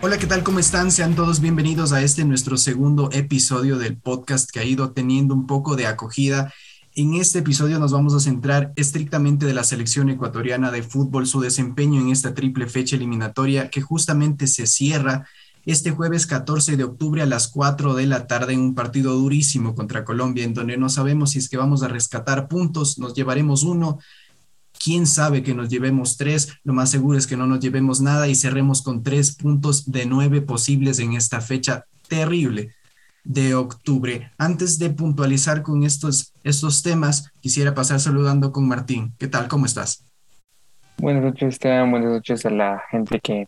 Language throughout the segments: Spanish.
Hola, ¿qué tal? ¿Cómo están? Sean todos bienvenidos a este nuestro segundo episodio del podcast que ha ido teniendo un poco de acogida. En este episodio nos vamos a centrar estrictamente de la selección ecuatoriana de fútbol, su desempeño en esta triple fecha eliminatoria que justamente se cierra este jueves 14 de octubre a las 4 de la tarde en un partido durísimo contra Colombia, en donde no sabemos si es que vamos a rescatar puntos, nos llevaremos uno, quién sabe que nos llevemos tres, lo más seguro es que no nos llevemos nada y cerremos con tres puntos de nueve posibles en esta fecha terrible de octubre. Antes de puntualizar con estos, estos temas, quisiera pasar saludando con Martín. ¿Qué tal? ¿Cómo estás? Buenas noches, Esteban. Buenas noches a la gente que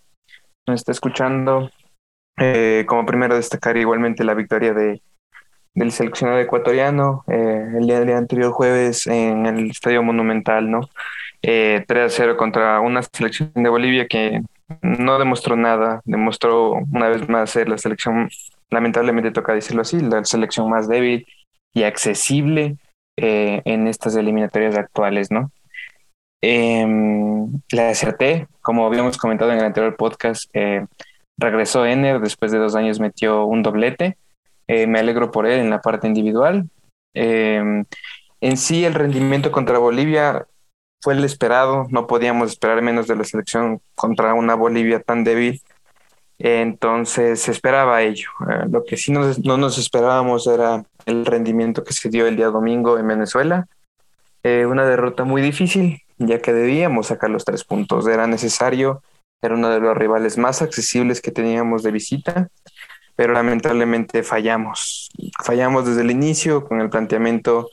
nos está escuchando. Eh, como primero destacar igualmente la victoria de, del seleccionado ecuatoriano eh, el día del anterior jueves en el Estadio Monumental, ¿no? Eh, 3 a 0 contra una selección de Bolivia que no demostró nada, demostró una vez más ser la selección, lamentablemente toca decirlo así, la selección más débil y accesible eh, en estas eliminatorias actuales, ¿no? Eh, la acerté, como habíamos comentado en el anterior podcast, eh, regresó Ener, después de dos años metió un doblete, eh, me alegro por él en la parte individual. en sí, el rendimiento contra Bolivia fue el esperado, no podíamos esperar menos de la selección contra una Bolivia tan débil. Entonces se esperaba ello. Eh, lo que sí no nos esperábamos era el rendimiento que se dio el día domingo en Venezuela. Eh, una derrota muy difícil, ya que debíamos sacar los tres puntos. Era necesario, era uno de los rivales más accesibles que teníamos de visita, pero lamentablemente fallamos. Fallamos desde el inicio con el planteamiento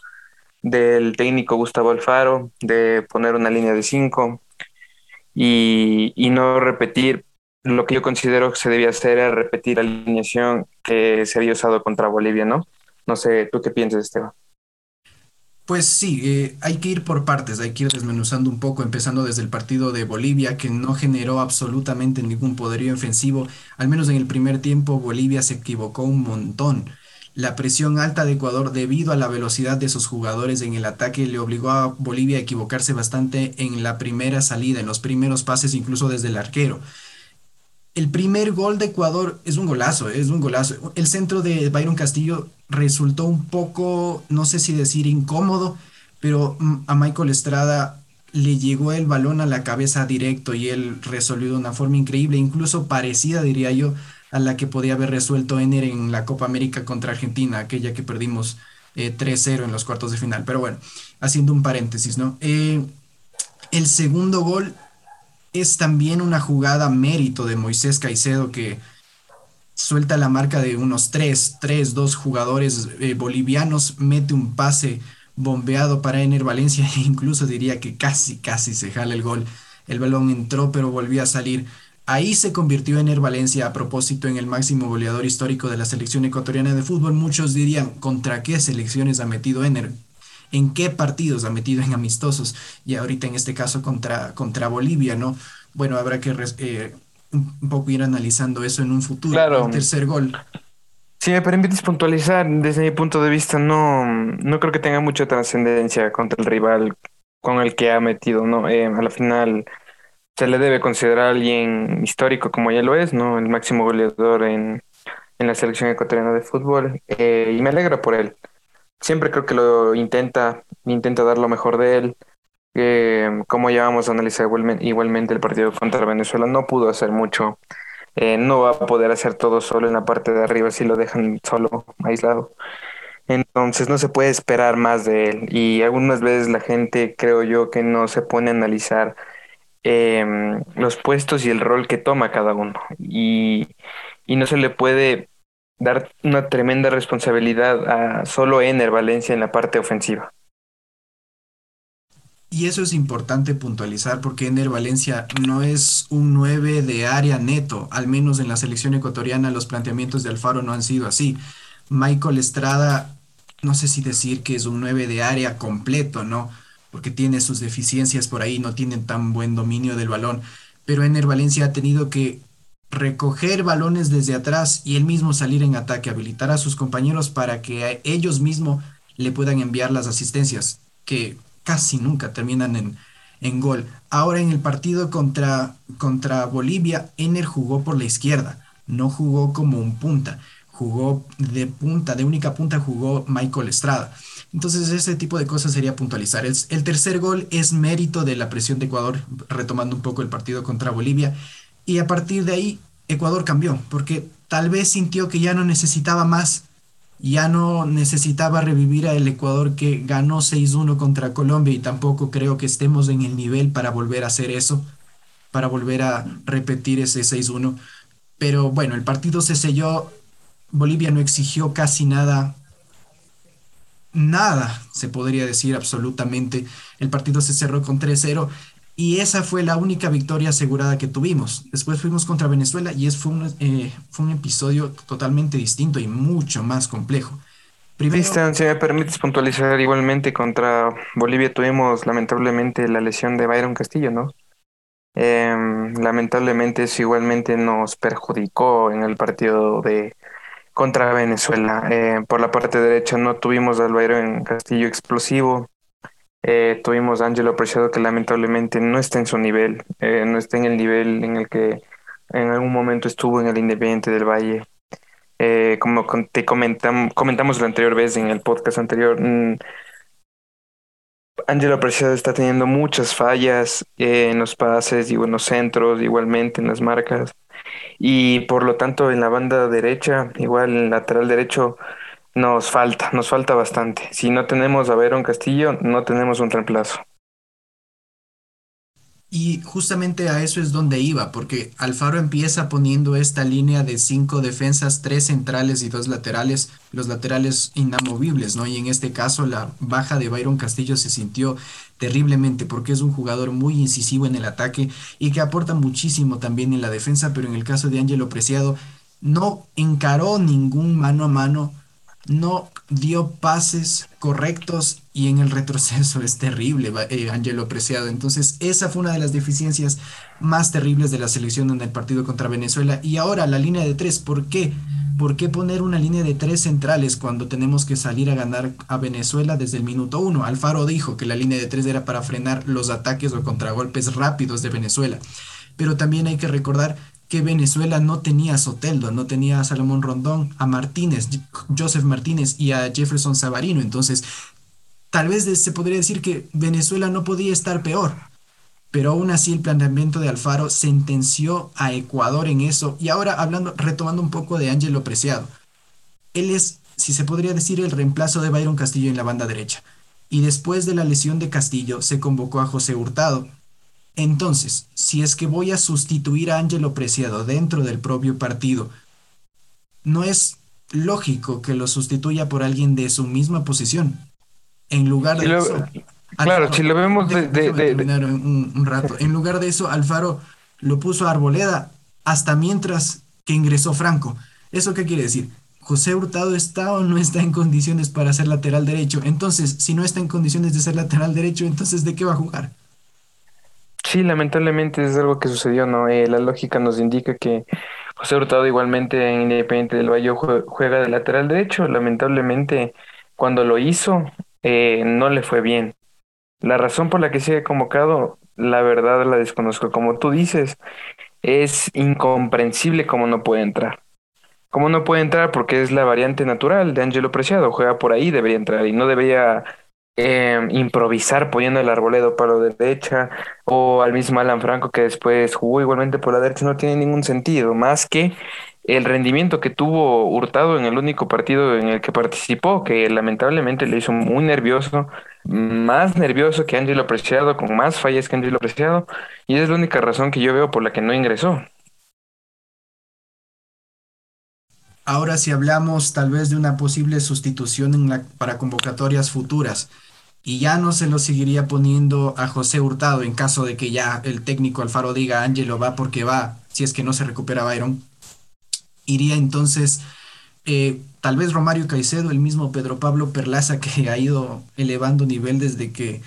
del técnico Gustavo Alfaro, de poner una línea de cinco y, no repetir lo que yo considero que se debía hacer, era repetir la alineación que se había usado contra Bolivia, ¿no? No sé, ¿tú qué piensas, Esteban? Pues sí, eh, hay que ir por partes, hay que ir desmenuzando un poco, empezando desde el partido de Bolivia, que no generó absolutamente ningún poderío ofensivo. Al menos en el primer tiempo, Bolivia se equivocó un montón. La presión alta de Ecuador debido a la velocidad de sus jugadores en el ataque le obligó a Bolivia a equivocarse bastante en la primera salida, en los primeros pases, incluso desde el arquero. El primer gol de Ecuador es un golazo, es un golazo. El centro de Byron Castillo resultó un poco, no sé si decir incómodo, pero mm, a Michael Estrada le llegó el balón a la cabeza directo y él resolvió de una forma increíble, incluso parecida, diría yo, a la que podía haber resuelto Ener en la Copa América contra Argentina, aquella que perdimos 3-0 eh, en los cuartos de final. Pero bueno, haciendo un paréntesis, ¿no? Eh, el segundo gol es también una jugada mérito de Moisés Caicedo que suelta la marca de unos 3, 3, 2 jugadores eh, bolivianos, mete un pase bombeado para Ener Valencia e incluso diría que casi, casi se jala el gol. El balón entró pero volvió a salir. Ahí se convirtió Ener Valencia a propósito en el máximo goleador histórico de la selección ecuatoriana de fútbol. Muchos dirían, ¿contra qué selecciones ha metido Ener? ¿En qué partidos ha metido en amistosos? Y ahorita en este caso contra, contra Bolivia, ¿no? Bueno, habrá que eh, un poco ir analizando eso en un futuro. Claro. El tercer gol. Si me permites puntualizar, desde mi punto de vista, no, no creo que tenga mucha trascendencia contra el rival con el que ha metido, ¿no? Eh, a la final se le debe considerar alguien histórico como ya lo es, ¿no? El máximo goleador en, la selección ecuatoriana de fútbol eh, y me alegra por él. Siempre creo que lo intenta, intenta dar lo mejor de él. Eh, como ya vamos a analizar igualmente, el partido contra Venezuela, no pudo hacer mucho. Eh, no va a poder hacer todo solo en la parte de arriba si lo dejan solo, aislado. Entonces no se puede esperar más de él. Y algunas veces la gente creo yo que no se pone a analizar Em, los puestos y el rol que toma cada uno. Y, no se le puede dar una tremenda responsabilidad a solo Ener Valencia en la parte ofensiva. Y eso es importante puntualizar porque Ener Valencia no es un 9 de área neto, al menos en la selección ecuatoriana los planteamientos de Alfaro no han sido así. Michael Estrada, no sé si decir que es un 9 de área completo, ¿no? Porque tiene sus deficiencias por ahí, no tiene tan buen dominio del balón, pero Ener Valencia ha tenido que recoger balones desde atrás y él mismo salir en ataque, habilitar a sus compañeros para que ellos mismos le puedan enviar las asistencias, que casi nunca terminan en, en gol. Ahora en el partido contra, contra Bolivia, Ener jugó por la izquierda. no jugó como un punta, jugó de punta, de única punta jugó Michael Estrada. Entonces ese tipo de cosas sería puntualizar. El, tercer gol es mérito de la presión de Ecuador, retomando un poco el partido contra Bolivia, y a partir de ahí Ecuador cambió, porque tal vez sintió que ya no necesitaba más ya no necesitaba revivir al Ecuador que ganó 6-1 contra Colombia y tampoco creo que estemos en el nivel para volver a hacer eso, para volver a repetir ese 6-1. Pero bueno, el partido se selló, Bolivia no exigió casi nada, nada, se podría decir absolutamente. El partido se cerró con 3-0 y esa fue la única victoria asegurada que tuvimos. Después fuimos contra Venezuela y es, fue, un, eh, episodio totalmente distinto y mucho más complejo. Si me permites puntualizar, igualmente contra Bolivia tuvimos lamentablemente la lesión de Byron Castillo, ¿no? Eh, lamentablemente eso igualmente nos perjudicó en el partido de contra Venezuela. Eh, por la parte derecha no tuvimos al Byron Castillo explosivo, eh, tuvimos a Angelo Preciado que lamentablemente no está en su nivel, eh, no está en el nivel en el que en algún momento estuvo en el Independiente del Valle. Eh, como te comentam, comentamos la anterior vez en el podcast anterior, mm, Angelo Preciado está teniendo muchas fallas en los pases y en los centros, igualmente en las marcas. Y por lo tanto en la banda derecha, igual en lateral derecho, nos falta, nos falta bastante. Si no tenemos a Verón Castillo, no tenemos un reemplazo. Y justamente a eso es donde iba, porque Alfaro empieza poniendo esta línea de cinco defensas, tres centrales y dos laterales, los laterales inamovibles, ¿no? Y en este caso la baja de Byron Castillo se sintió terriblemente porque es un jugador muy incisivo en el ataque y que aporta muchísimo también en la defensa, pero en el caso de Ángelo Preciado no encaró ningún mano a mano no dio pases correctos y en el retroceso es terrible, eh, Angelo Preciado. Entonces, esa fue una de las deficiencias más terribles de la selección en el partido contra Venezuela. Y ahora la línea de tres, ¿por qué? ¿Por qué poner una línea de tres centrales cuando tenemos que salir a ganar a Venezuela desde el minuto uno? Alfaro dijo que la línea de tres era para frenar los ataques o contragolpes rápidos de Venezuela. Pero también hay que recordar que Venezuela no tenía a Soteldo, no tenía a Salomón Rondón, a Martínez, Joseph Martínez y a Jefferson Savarino. Entonces, tal vez se podría decir que Venezuela no podía estar peor. Pero aún así el planteamiento de Alfaro sentenció a Ecuador en eso. Y ahora hablando, retomando un poco de Ángelo Preciado. Él es, si se podría decir, el reemplazo de Byron Castillo en la banda derecha. Y después de la lesión de Castillo se convocó a José Hurtado, entonces, si es que voy a sustituir a Ángelo Preciado dentro del propio partido, no es lógico que lo sustituya por alguien de su misma posición. En lugar de eso. Claro, si lo vemos de, un, rato. En lugar de eso, Alfaro lo puso a Arboleda hasta mientras que ingresó Franco. ¿Eso qué quiere decir? José Hurtado está o no está en condiciones para ser lateral derecho. Entonces, si no está en condiciones de ser lateral derecho, entonces ¿de qué va a jugar? Sí, lamentablemente es algo que sucedió, ¿no? Eh, la lógica nos indica que José Hurtado igualmente en Independiente del Valle juega de lateral derecho. Lamentablemente, cuando lo hizo, eh, no le fue bien. La razón por la que sigue convocado, la verdad la desconozco. Como tú dices, es incomprensible cómo no puede entrar. Cómo no puede entrar porque es la variante natural de Angelo Preciado. Juega por ahí, debería entrar y no debería eh, improvisar poniendo el arboledo para la derecha o al mismo Alan Franco que después jugó igualmente por la derecha no tiene ningún sentido, más que el rendimiento que tuvo Hurtado en el único partido en el que participó, que lamentablemente le hizo muy nervioso, más nervioso que Angelo Preciado, con más fallas que Angelo Preciado, y es la única razón que yo veo por la que no ingresó. Ahora si hablamos tal vez de una posible sustitución en la, para convocatorias futuras, y ya no se lo seguiría poniendo a José Hurtado en caso de que ya el técnico Alfaro diga Ángelo va porque va, si es que no se recupera Byron. Iría entonces eh, tal vez Romario Caicedo, el mismo Pedro Pablo Perlaza que ha ido elevando nivel desde que,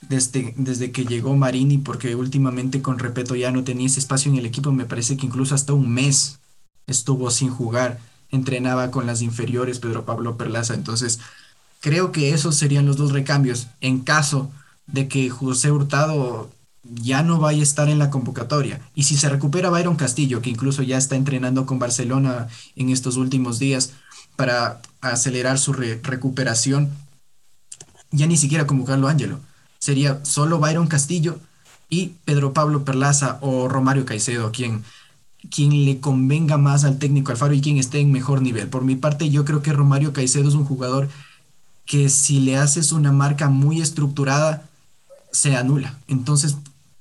desde, desde que llegó Marini, porque últimamente con Repeto ya no tenía ese espacio en el equipo, me parece que incluso hasta un mes estuvo sin jugar, entrenaba con las inferiores Pedro Pablo Perlaza, entonces Creo que esos serían los dos recambios en caso de que José Hurtado ya no vaya a estar en la convocatoria. Y si se recupera Byron Castillo, que incluso ya está entrenando con Barcelona en estos últimos días para acelerar su recuperación, ya ni siquiera convocarlo Ángelo. Sería solo Byron Castillo y Pedro Pablo Perlaza o Romario Caicedo, quien, quien le convenga más al técnico Alfaro y quien esté en mejor nivel. Por mi parte, yo creo que Romario Caicedo es un jugador que si le haces una marca muy estructurada, se anula. Entonces,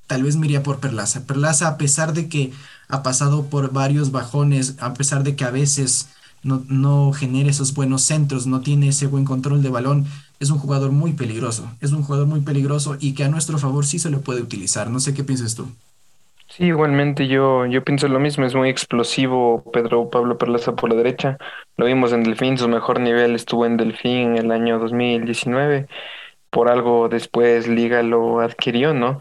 tal vez me iría por Perlaza. Perlaza, a pesar de que ha pasado por varios bajones, a pesar de que a veces no, no genera esos buenos centros, no tiene ese buen control de balón, es un jugador muy peligroso. Es un jugador muy peligroso y que a nuestro favor sí se lo puede utilizar. No sé qué piensas tú. Sí, igualmente yo, yo pienso lo mismo, es muy explosivo Pedro Pablo Perlaza por la derecha. Lo vimos en Delfín, su mejor nivel estuvo en Delfín en el año 2019. Por algo después Liga lo adquirió, ¿no?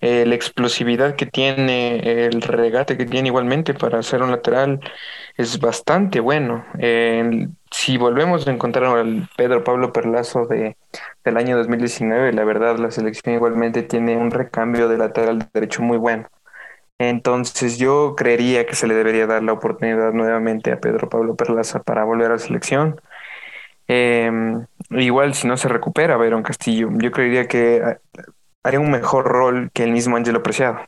Eh, la explosividad que tiene, el regate que tiene igualmente para hacer un lateral es bastante bueno. si volvemos a encontrar al Pedro Pablo Perlazo de, del año 2019, la verdad la selección igualmente tiene un recambio de lateral derecho muy bueno. Entonces yo creería que se le debería dar la oportunidad nuevamente a Pedro Pablo Perlaza para volver a la selección. Em, igual si no se recupera Verón Castillo, yo creería que haría un mejor rol que el mismo Angelo Preciado.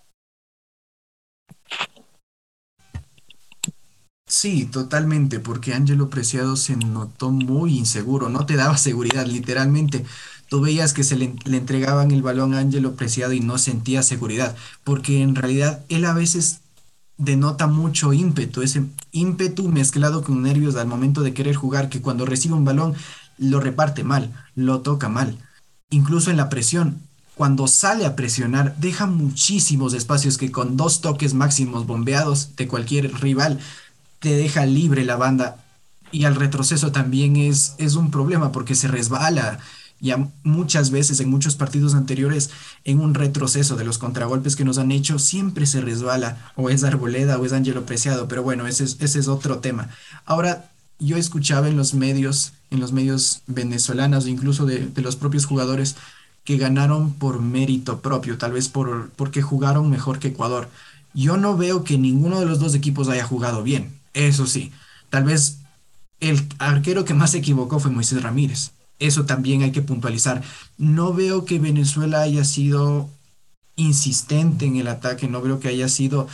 Sí, totalmente, porque Angelo Preciado se notó muy inseguro, no te daba seguridad, literalmente. Tú veías que se le, le entregaban el balón a Angelo Preciado y no sentía seguridad, porque en realidad él a veces denota mucho ímpetu, ese ímpetu mezclado con nervios al momento de querer jugar, que cuando recibe un balón lo reparte mal, lo toca mal. Incluso en la presión, cuando sale a presionar, deja muchísimos espacios que con dos toques máximos bombeados de cualquier rival te deja libre la banda. Y al retroceso también es, es un problema porque se resbala. Ya muchas veces en muchos partidos anteriores, en un retroceso de los contragolpes que nos han hecho, siempre se resbala, o es Arboleda o es Ángelo Preciado, pero bueno, ese es, ese es otro tema. Ahora, yo escuchaba en los medios, en los medios venezolanos, incluso de, de los propios jugadores, que ganaron por mérito propio, tal vez por, porque jugaron mejor que Ecuador. Yo no veo que ninguno de los dos equipos haya jugado bien, eso sí. Tal vez el arquero que más se equivocó fue Moisés Ramírez. Eso también hay que puntualizar. No veo que Venezuela haya sido insistente en el ataque, no veo que haya sido,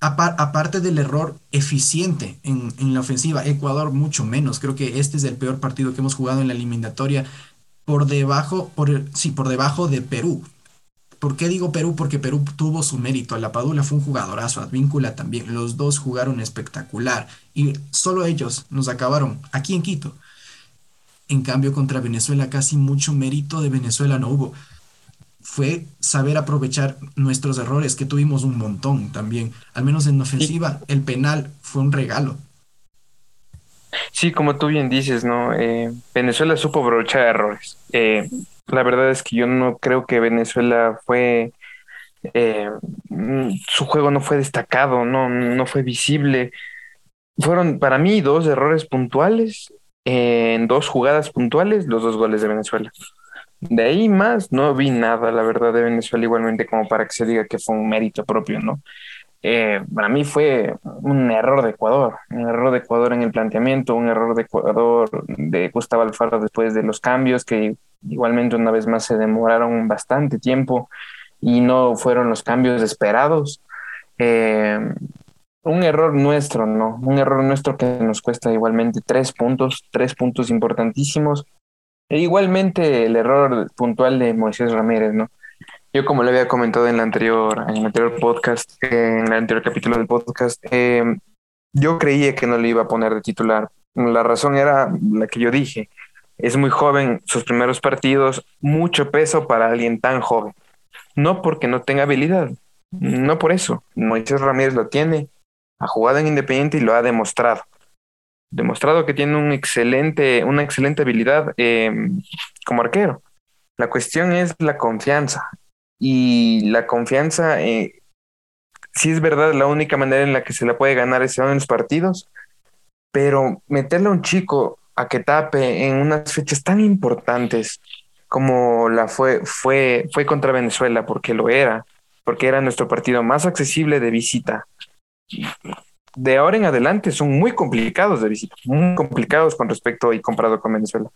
aparte del error eficiente en, en, la ofensiva, Ecuador mucho menos. Creo que este es el peor partido que hemos jugado en la eliminatoria por debajo, por, sí, por debajo de Perú. ¿Por qué digo Perú? Porque Perú tuvo su mérito. La Padula fue un jugadorazo, Advíncula también. Los dos jugaron espectacular y solo ellos nos acabaron aquí en Quito. En cambio, contra Venezuela casi mucho mérito de Venezuela no hubo. Fue saber aprovechar nuestros errores, que tuvimos un montón también. Al menos en ofensiva, el penal fue un regalo. Sí, como tú bien dices, ¿no? Eh, Venezuela supo aprovechar errores. Eh, la verdad es que yo no creo que Venezuela fue... Eh, mm, su juego no fue destacado, no, no fue visible. Fueron para mí dos errores puntuales en dos jugadas puntuales, los dos goles de Venezuela. De ahí más no vi nada, la verdad, de Venezuela igualmente como para que se diga que fue un mérito propio, ¿no? Eh, para mí fue un error de Ecuador, un error de Ecuador en el planteamiento, un error de Ecuador de Gustavo Alfaro después de los cambios que igualmente una vez más se demoraron bastante tiempo y no fueron los cambios esperados. Eh, un error nuestro, ¿no? Un error nuestro que nos cuesta igualmente tres puntos, tres puntos importantísimos. E igualmente el error puntual de Moisés Ramírez, ¿no? Yo como le había comentado en, la anterior, en el anterior podcast, en el anterior capítulo del podcast, eh, yo creía que no le iba a poner de titular. La razón era la que yo dije. Es muy joven, sus primeros partidos, mucho peso para alguien tan joven. No porque no tenga habilidad, no por eso. Moisés Ramírez lo tiene, ha jugado en Independiente y lo ha demostrado. Demostrado que tiene un excelente, una excelente habilidad eh, como arquero. La cuestión es la confianza y la confianza, eh, si es verdad, la única manera en la que se la puede ganar es en los partidos, pero meterle a un chico a que tape en unas fechas tan importantes, como la fue, fue, fue contra Venezuela, porque lo era, porque era nuestro partido más accesible de visita. De ahora en adelante son muy complicados de visita, muy complicados con respecto y comparado con Venezuela.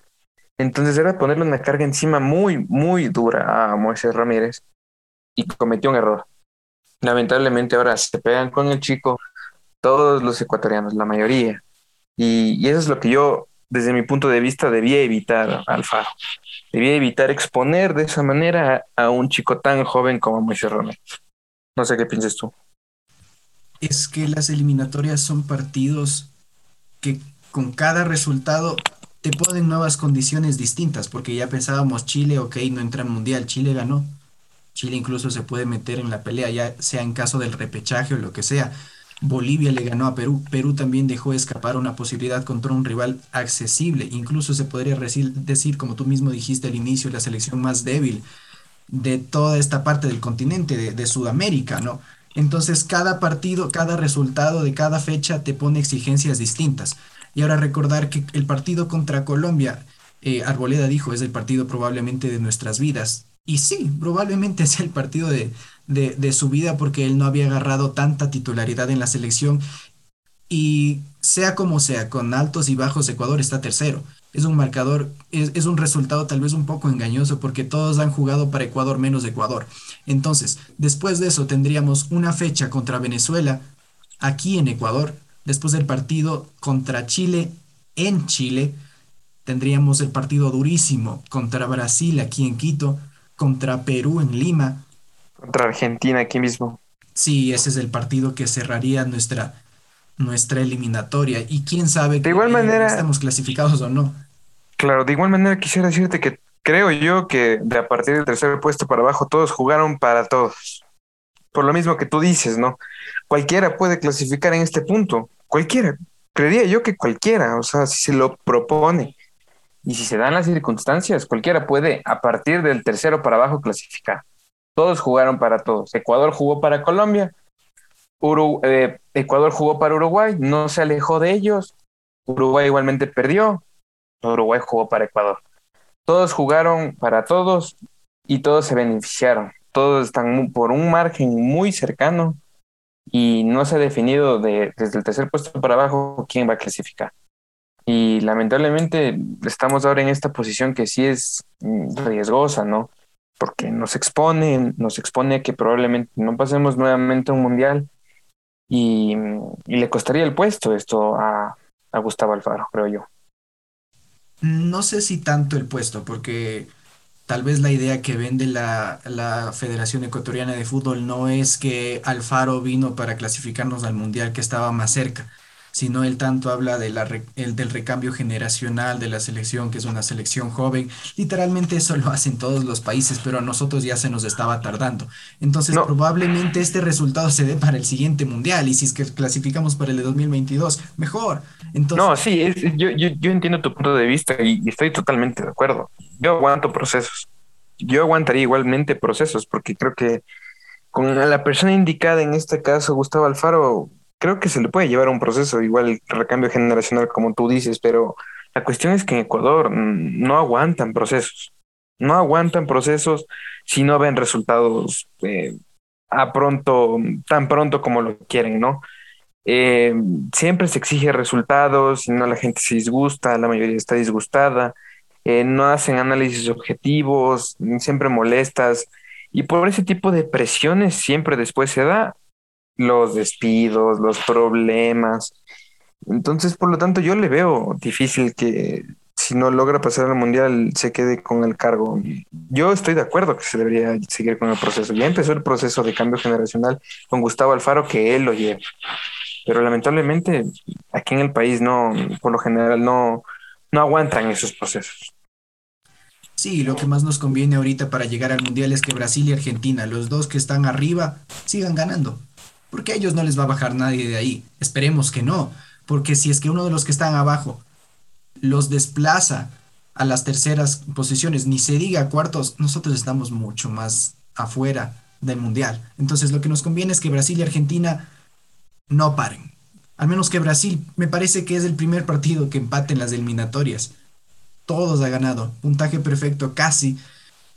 Entonces era ponerle una carga encima muy, muy dura a Moisés Ramírez y cometió un error. Lamentablemente ahora se pegan con el chico todos los ecuatorianos, la mayoría. Y, eso es lo que yo, desde mi punto de vista, debía evitar, Alfaro. Debía evitar exponer de esa manera a, a un chico tan joven como Moisés Ramírez. No sé qué piensas tú. Es que las eliminatorias son partidos que con cada resultado te ponen nuevas condiciones distintas, porque ya pensábamos Chile, ok, no entra en mundial, Chile ganó. Chile incluso se puede meter en la pelea, ya sea en caso del repechaje o lo que sea. Bolivia le ganó a Perú. Perú también dejó escapar una posibilidad contra un rival accesible. Incluso se podría decir, como tú mismo dijiste al inicio, la selección más débil de toda esta parte del continente, de, de Sudamérica, ¿no? Entonces, cada partido, cada resultado de cada fecha te pone exigencias distintas. Y ahora recordar que el partido contra Colombia, eh, Arboleda dijo, es el partido probablemente de nuestras vidas. Y sí, probablemente es el partido de, de, su vida porque él no había agarrado tanta titularidad en la selección. Y sea como sea, con altos y bajos, Ecuador está tercero. Es un marcador, es, es, un resultado tal vez un poco engañoso porque todos han jugado para Ecuador menos Ecuador. Entonces, después de eso tendríamos una fecha contra Venezuela aquí en Ecuador Después del partido contra Chile en Chile, tendríamos el partido durísimo contra Brasil aquí en Quito, contra Perú en Lima. Contra Argentina aquí mismo. Sí, ese es el partido que cerraría nuestra, nuestra eliminatoria. Y quién sabe de igual manera, estamos clasificados o no. Claro, de igual manera quisiera decirte que creo yo que de a partir del tercer puesto para abajo todos jugaron para todos. Por lo mismo que tú dices, ¿no? Cualquiera puede clasificar en este punto, cualquiera. Creería yo que cualquiera, o sea, si se lo propone y si se dan las circunstancias, cualquiera puede a partir del tercero para abajo clasificar. Todos jugaron para todos. Ecuador jugó para Colombia, eh, Ecuador jugó para Uruguay, no se alejó de ellos. Uruguay igualmente perdió, Uruguay jugó para Ecuador. Todos jugaron para todos y todos se beneficiaron todos están por un margen muy cercano y no se ha definido de, desde el tercer puesto para abajo quién va a clasificar. Y lamentablemente estamos ahora en esta posición que sí es mm, riesgosa, ¿no? Porque nos expone, nos expone a que probablemente no pasemos nuevamente a un mundial y, le costaría el puesto esto a, a Gustavo Alfaro, creo yo. No sé si tanto el puesto, porque Tal vez la idea que vende la, Federación Ecuatoriana de Fútbol no es que Alfaro vino para clasificarnos al Mundial que estaba más cerca, sino él tanto habla de la, el, del recambio generacional de la selección, que es una selección joven. Literalmente eso lo hacen todos los países, pero a nosotros ya se nos estaba tardando. Entonces probablemente este resultado se dé para el siguiente Mundial y si es que clasificamos para el de 2022, mejor. Entonces, no, sí, yo, yo, yo entiendo tu punto de vista y estoy totalmente de acuerdo yo aguanto procesos. Yo aguantaría igualmente procesos porque creo que con la persona indicada, en este caso Gustavo Alfaro, creo que se le puede llevar un proceso, igual recambio generacional como tú dices, pero la cuestión es que en Ecuador no aguantan procesos, no aguantan procesos si no ven resultados eh, a pronto, tan pronto como lo quieren, ¿no? Eh, siempre se exige resultados, si no la gente se disgusta, la mayoría está disgustada. Eh, no hacen análisis objetivos, siempre molestas, y por ese tipo de presiones siempre después se da los despidos, los problemas. Entonces, por lo tanto, yo le veo difícil que si no logra pasar al mundial se quede con el cargo. Yo estoy de acuerdo que se debería seguir con el proceso. Ya empezó el proceso de cambio generacional con Gustavo Alfaro, que él lo lleva. Pero lamentablemente aquí en el país no, por lo general no, no aguantan esos procesos. Sí, lo que más nos conviene ahorita para llegar al Mundial es que Brasil y Argentina, los dos que están arriba, sigan ganando. Porque a ellos no les va a bajar nadie de ahí. Esperemos que no. Porque si es que uno de los que están abajo los desplaza a las terceras posiciones, ni se diga cuartos, nosotros estamos mucho más afuera del Mundial. Entonces lo que nos conviene es que Brasil y Argentina no paren. Al menos que Brasil, me parece que es el primer partido que empaten las eliminatorias todos ha ganado, puntaje perfecto casi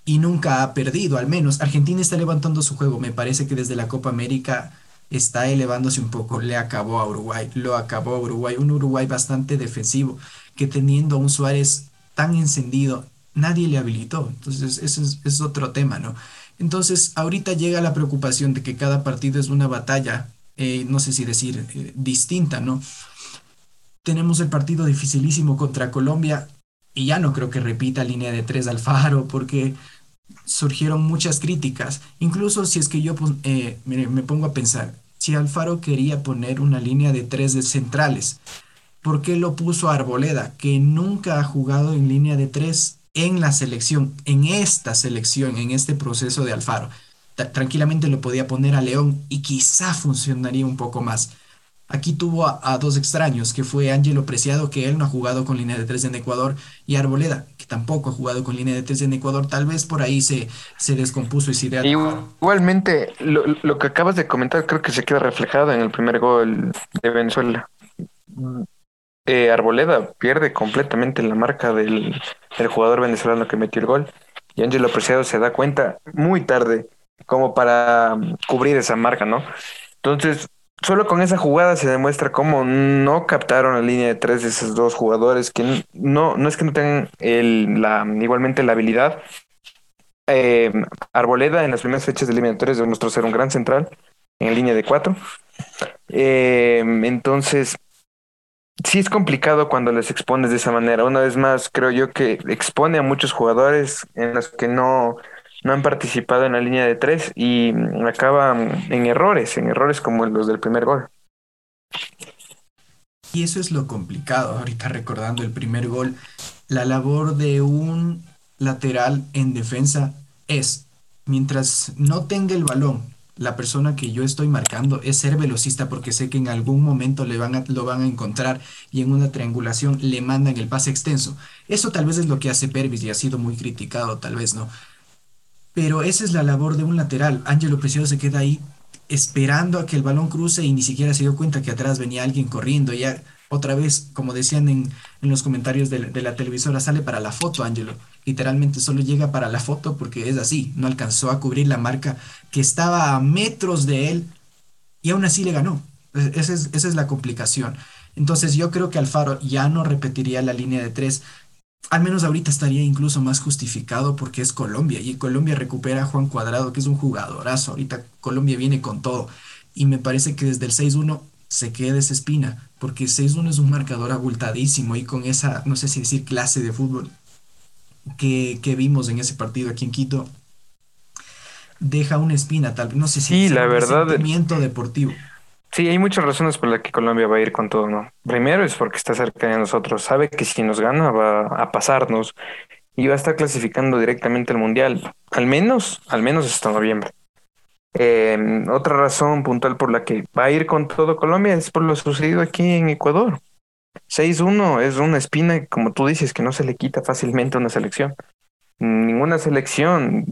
y nunca ha perdido, al menos. Argentina está levantando su juego, me parece que desde la Copa América está elevándose un poco, le acabó a Uruguay, lo acabó a Uruguay, un Uruguay bastante defensivo, que teniendo a un Suárez tan encendido, nadie le habilitó. Entonces, ese es, otro tema, ¿no? Entonces, ahorita llega la preocupación de que cada partido es una batalla, eh, no sé si decir, eh, distinta, ¿no? Tenemos el partido dificilísimo contra Colombia y ya no creo que repita línea de tres Alfaro porque surgieron muchas críticas. Incluso si es que yo pues, eh, me pongo a pensar, si Alfaro quería poner una línea de tres de centrales, ¿por qué lo puso a Arboleda, que nunca ha jugado en línea de tres en la selección, en esta selección, en este proceso de Alfaro? tranquilamente lo podía poner a León y quizá funcionaría un poco más. Aquí tuvo a, dos extraños, que fue Ángelo Preciado, que él no ha jugado con línea de tres en Ecuador, y Arboleda, tampoco ha jugado con línea de tres en Ecuador. Tal vez por ahí se, se descompuso se idea. Igualmente, lo, lo, que acabas de comentar creo que se queda reflejado en el primer gol de Venezuela. Eh, Arboleda pierde completamente la marca del, del jugador venezolano que metió el gol, y Ángelo Preciado se da cuenta muy tarde como para cubrir esa marca, ¿no? Entonces, Solo con esa jugada se demuestra cómo no captaron la línea de tres de esos dos jugadores, que no, no es que no tengan el, la, igualmente la habilidad. Eh, Arboleda en las primeras fechas de eliminatorias demostró ser un gran central en línea de cuatro. Eh, entonces, sí es complicado cuando les expones de esa manera. Una vez más, creo yo que expone a muchos jugadores en los que no, no han participado en la línea de tres y acaban en errores, en errores como los del primer gol. Y eso es lo complicado, ahorita recordando el primer gol, la labor de un lateral en defensa es, mientras no tenga el balón, la persona que yo estoy marcando es ser velocista porque sé que en algún momento le van a, lo van a encontrar y en una triangulación le mandan el pase extenso. Eso tal vez es lo que hace Pervis y ha sido muy criticado, tal vez no. Pero esa es la labor de un lateral. Ángelo Preciado se queda ahí esperando a que el balón cruce y ni siquiera se dio cuenta que atrás venía alguien corriendo. Ya otra vez, como decían en, los comentarios de, de, la televisora, sale para la foto Ángelo. Literalmente solo llega para la foto porque es así. No alcanzó a cubrir la marca que estaba a metros de él y aún así le ganó. E, esa es, esa es la complicación. Entonces yo creo que Alfaro ya no repetiría la línea de tres al menos ahorita estaría incluso más justificado porque es Colombia y Colombia recupera a Juan Cuadrado, que es un jugadorazo. Ahorita Colombia viene con todo y me parece que desde el 6-1 se queda esa espina, porque 6-1 es un marcador abultadísimo y con esa, no sé si decir clase de fútbol que, vimos en ese partido aquí en Quito, deja una espina, tal vez, no sé si es la verdad, un sentimiento deportivo. Sí, hay muchas razones por las que Colombia va a ir con todo, ¿no? Primero es porque está cerca de nosotros, sabe que si nos gana va a pasarnos y va a estar clasificando directamente al Mundial, al menos, al menos hasta noviembre. Eh, otra razón puntual por la que va a ir con todo Colombia es por lo sucedido aquí en Ecuador. 6-1 es una espina, como tú dices, que no se le quita fácilmente a una selección. Ninguna selección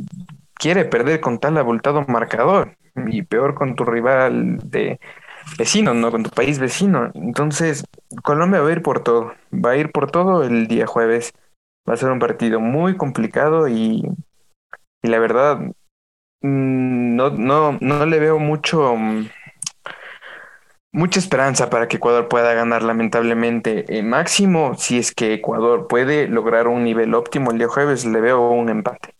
quiere perder con tal abultado marcador y peor con tu rival de vecino, ¿no? Con tu país vecino. Entonces, Colombia va a ir por todo. Va a ir por todo el día jueves. Va a ser un partido muy complicado y, y la verdad, mm, no, no, no le veo mucho, mm, mucha esperanza para que Ecuador pueda ganar, lamentablemente. Eh, máximo, si es que Ecuador puede lograr un nivel óptimo el día jueves, le veo un empate.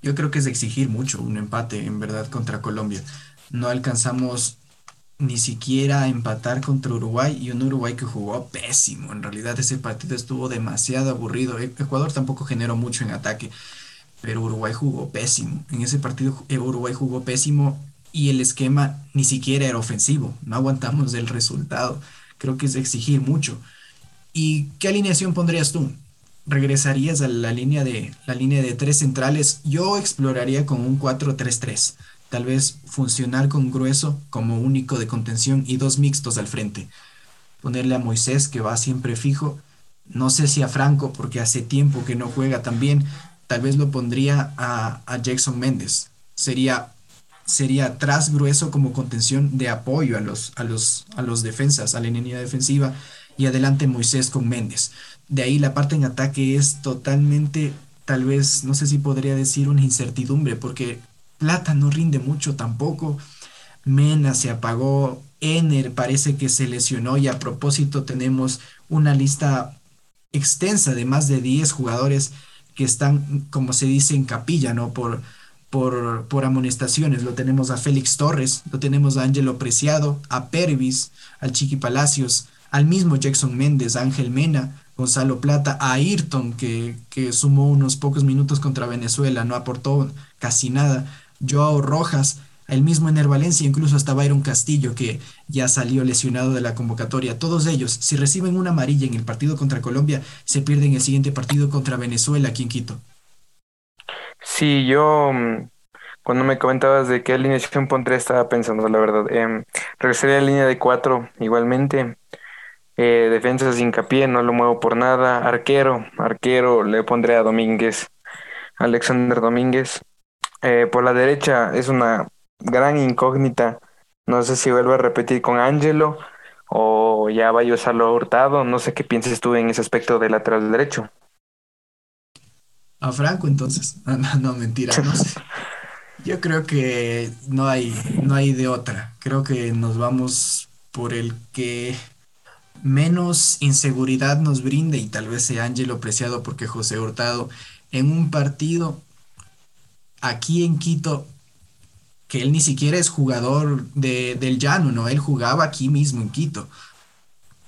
Yo creo que es exigir mucho un empate, en verdad, contra Colombia no alcanzamos ni siquiera a empatar contra Uruguay y un Uruguay que jugó pésimo. En realidad ese partido estuvo demasiado aburrido. E-, Ecuador tampoco generó mucho en ataque, pero Uruguay jugó pésimo. En ese partido eh, Uruguay jugó pésimo y el esquema ni siquiera era ofensivo. No aguantamos el resultado. Creo que es exigir mucho. ¿Y qué alineación pondrías tú? ¿Regresarías a la línea de, la línea de tres centrales? Yo exploraría con un 4-3-3 tal vez funcionar con grueso como único de contención y dos mixtos al frente. Ponerle a Moisés, que va siempre fijo. No sé si a Franco, porque hace tiempo que no juega también. Tal vez lo pondría a, Jackson Méndez. Sería, sería tras grueso como contención de apoyo a los, a, los, a los defensas, a la línea defensiva. y adelante Moisés con Méndez. De ahí la parte en ataque es totalmente, tal vez, no sé si podría decir una incertidumbre, porque Plata no rinde mucho tampoco. Mena se apagó, Ener parece que se lesionó y a propósito tenemos una lista extensa de más de 10 jugadores que están, como se dice, en capilla, ¿no? Por, por, por amonestaciones. Lo tenemos a Félix Torres, lo tenemos a Ángelo Preciado, a Pervis, al Chiqui Palacios, al mismo Jackson Méndez, Ángel Mena, Gonzalo Plata, a Ayrton, que, que sumó unos pocos minutos contra Venezuela, no aportó casi nada, Joao Rojas, el mismo Ener Valencia, incluso hasta Byron Castillo, que ya salió lesionado de la convocatoria. Todos ellos, si reciben una amarilla en el partido contra Colombia, se pierden el siguiente partido contra Venezuela aquí en Quito. Sí, yo mm, cuando me comentabas de qué alineación pondré, estaba pensando, la verdad. Eh, regresaría a la línea de cuatro igualmente. Eh, defensas sin hincapié, no lo muevo por nada. Arquero, arquero, le pondré a Domínguez, Alexander Domínguez. Eh, por la derecha es una gran incógnita. No sé si vuelvo a repetir con Ángelo o ya vaya a usarlo hurtado. No sé qué pienses tú en ese aspecto del lateral derecho. A Franco entonces. No, mentira, no sé. Yo creo que no hay, no hay de otra. Creo que nos vamos por el que menos inseguridad nos brinde y tal vez sea Ángelo Preciado porque José Hurtado en un partido aquí en Quito que él ni siquiera es jugador de, del llano, ¿no? Él jugaba aquí mismo en Quito.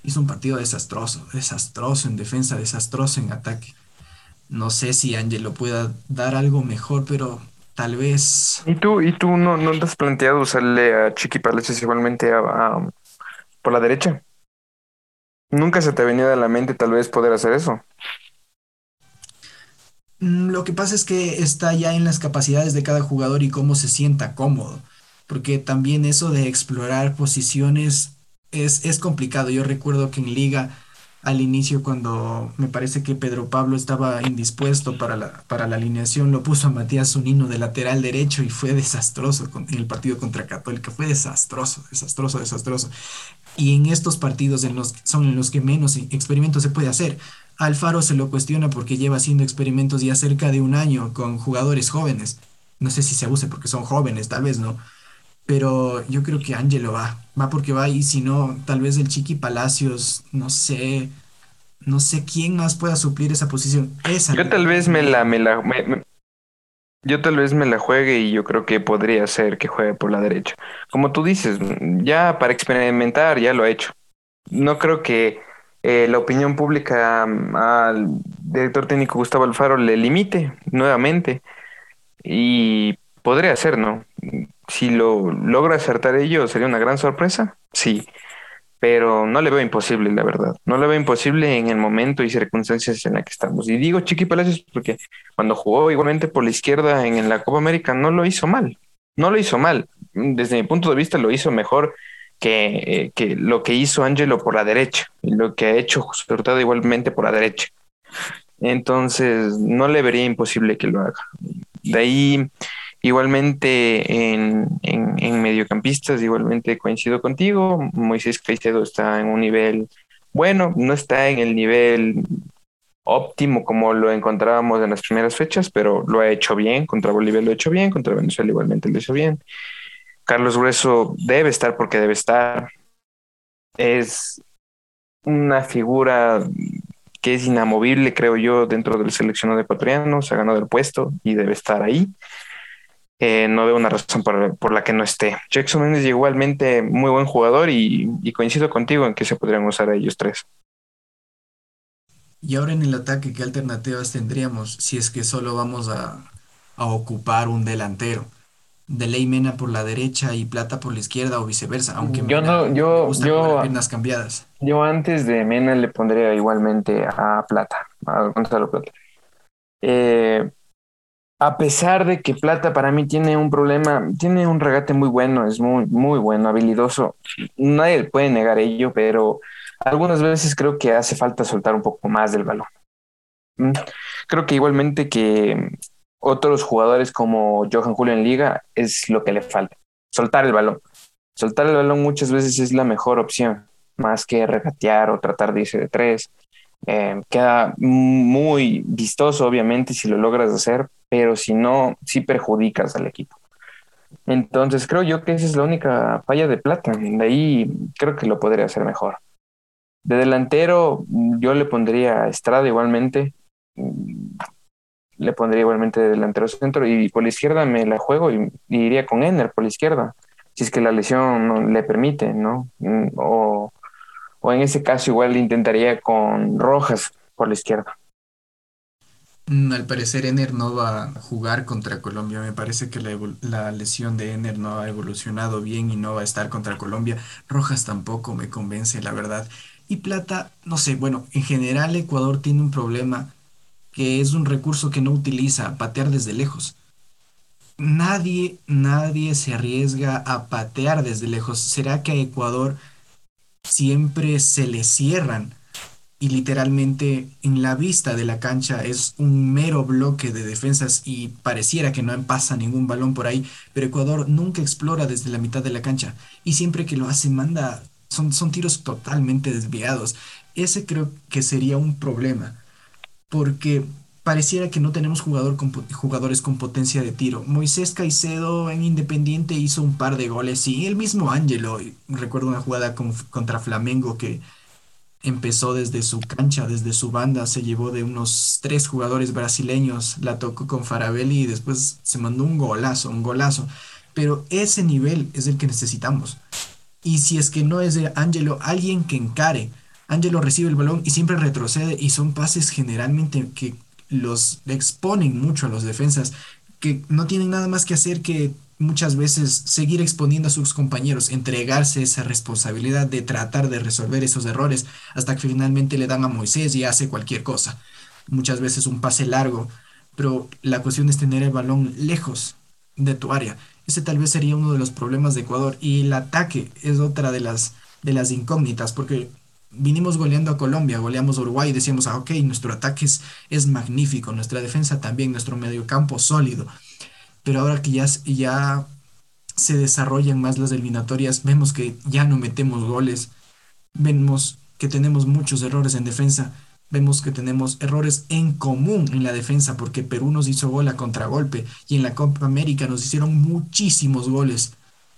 Hizo un partido desastroso, desastroso en defensa, desastroso en ataque. No sé si Angelo pueda dar algo mejor, pero tal vez. ¿Y tú, y tú no, no te has planteado usarle a Chiqui Palacios igualmente a, por la derecha? ¿Nunca se te ha venido a la mente tal vez poder hacer eso? Mm, lo que pasa es que está ya en las capacidades de cada jugador y cómo se sienta cómodo, porque también eso de explorar posiciones es, es complicado. Yo recuerdo que en liga al inicio cuando me parece que Pedro Pablo estaba indispuesto para la, para la alineación, lo puso a Matías Zunino de lateral derecho y fue desastroso en el partido contra Católica, fue desastroso, desastroso, desastroso. Y en estos partidos en los, son en los que menos experimentos se puede hacer. Alfaro se lo cuestiona porque lleva haciendo experimentos ya cerca de un año con jugadores jóvenes. No sé si se abuse porque son jóvenes, tal vez no. Pero yo creo que Ángelo va, va porque va y si no, tal vez el Chiqui Palacios, no sé, no sé quién más pueda suplir esa posición. Esa yo tal vez me la, me la, yo tal vez me la juegue y yo creo que podría ser que juegue por la derecha. Como tú dices, ya para experimentar ya lo ha hecho. No creo que eh, la opinión pública mm, al director técnico Gustavo Alfaro le limite nuevamente y podría ser, ¿no? Si lo logra acertar ello, sería una gran sorpresa, sí, pero no le veo imposible, la verdad. No le veo imposible en el momento y circunstancias en las que estamos. Y digo Chiqui Palacios porque cuando jugó igualmente por la izquierda en la Copa América no lo hizo mal, no lo hizo mal. Desde mi punto de vista lo hizo mejor que, que lo que hizo Angelo por la derecha y lo que ha hecho sobre todo igualmente por la derecha. Entonces, no le vería imposible que lo haga. De ahí, igualmente en, en, mediocampistas, igualmente coincido contigo. Moisés Caicedo está en un nivel bueno, no está en el nivel óptimo como lo encontrábamos en las primeras fechas, pero lo ha hecho bien. Contra Bolivia lo ha hecho bien, contra Venezuela igualmente lo hizo bien. Carlos Grueso debe estar porque debe estar. Es una figura que es inamovible, creo yo, dentro del seleccionado ecuatoriano. Se ha ganado el puesto y debe estar ahí. Eh, no veo una razón por, la que no esté. Jackson Méndez igualmente muy buen jugador y, coincido contigo en que se podrían usar a ellos tres. Y ahora en el ataque, ¿qué alternativas tendríamos si es que solo vamos a, a ocupar un delantero? De Ley Mena por la derecha y Plata por la izquierda o viceversa, aunque yo no, yo, yo, piernas cambiadas. Yo antes de Mena le pondría igualmente a Plata, a Gonzalo Plata. Eh, a pesar de que Plata para mí tiene un problema, tiene un regate muy bueno, es muy, muy bueno, habilidoso. Nadie puede negar ello, pero algunas veces creo que hace falta soltar un poco más del balón. Mm, creo que igualmente que otros jugadores como Johan Julio en liga es lo que le falta. Soltar el balón. Soltar el balón muchas veces es la mejor opción. más que regatear o tratar de irse de tres. Eh, queda muy vistoso, obviamente, si lo logras hacer, pero si no, sí perjudicas al equipo. Entonces creo yo que esa es la única falla de plata. De ahí creo que lo podría hacer mejor. De delantero, yo le pondría a Estrada igualmente. Le pondría igualmente de delantero centro y por la izquierda me la juego y, iría con Enner por la izquierda. Si es que la lesión le permite, ¿no? O, o en ese caso igual intentaría con Rojas por la izquierda. Mm, al parecer Ener no va a jugar contra Colombia. Me parece que la, lesión de Ener no ha evolucionado bien y no va a estar contra Colombia. Rojas tampoco me convence, la verdad. Y Plata, no sé, bueno, en general Ecuador tiene un problema que es un recurso que no utiliza, patear desde lejos. Nadie, nadie se arriesga a patear desde lejos. ¿Será que a Ecuador siempre se le cierran y literalmente en la vista de la cancha es un mero bloque de defensas y pareciera que no pasa ningún balón por ahí, pero Ecuador nunca explora desde la mitad de la cancha y siempre que lo hace manda, son, son tiros totalmente desviados. Ese creo que sería un problema, porque pareciera que no tenemos jugador jugadores con potencia de tiro. Moisés Caicedo en Independiente hizo un par de goles y el mismo Ángelo, recuerdo una jugada contra Flamengo que empezó desde su cancha, desde su banda, se llevó de unos tres jugadores brasileños, la tocó con Farabelli y después se mandó un golazo, un golazo. Pero ese nivel es el que necesitamos. Y si es que no es de Angelo, alguien que encare. Angelo recibe el balón y siempre retrocede y son pases generalmente que los exponen mucho a los defensas, que no tienen nada más que hacer que muchas veces seguir exponiendo a sus compañeros, entregarse esa responsabilidad de tratar de resolver esos errores hasta que finalmente le dan a Moisés y hace cualquier cosa. Muchas veces un pase largo, pero la cuestión es tener el balón lejos de tu área. Ese tal vez sería uno de los problemas de Ecuador y el ataque es otra de las de las incógnitas porque vinimos goleando a Colombia, goleamos a Uruguay y decíamos, ah, ok, nuestro ataque es, es magnífico, nuestra defensa también, nuestro mediocampo sólido pero ahora que ya, ya se desarrollan más las eliminatorias, vemos que ya no metemos goles, vemos que tenemos muchos errores en defensa, vemos que tenemos errores en común en la defensa, porque Perú nos hizo gol a contragolpe y en la Copa América nos hicieron muchísimos goles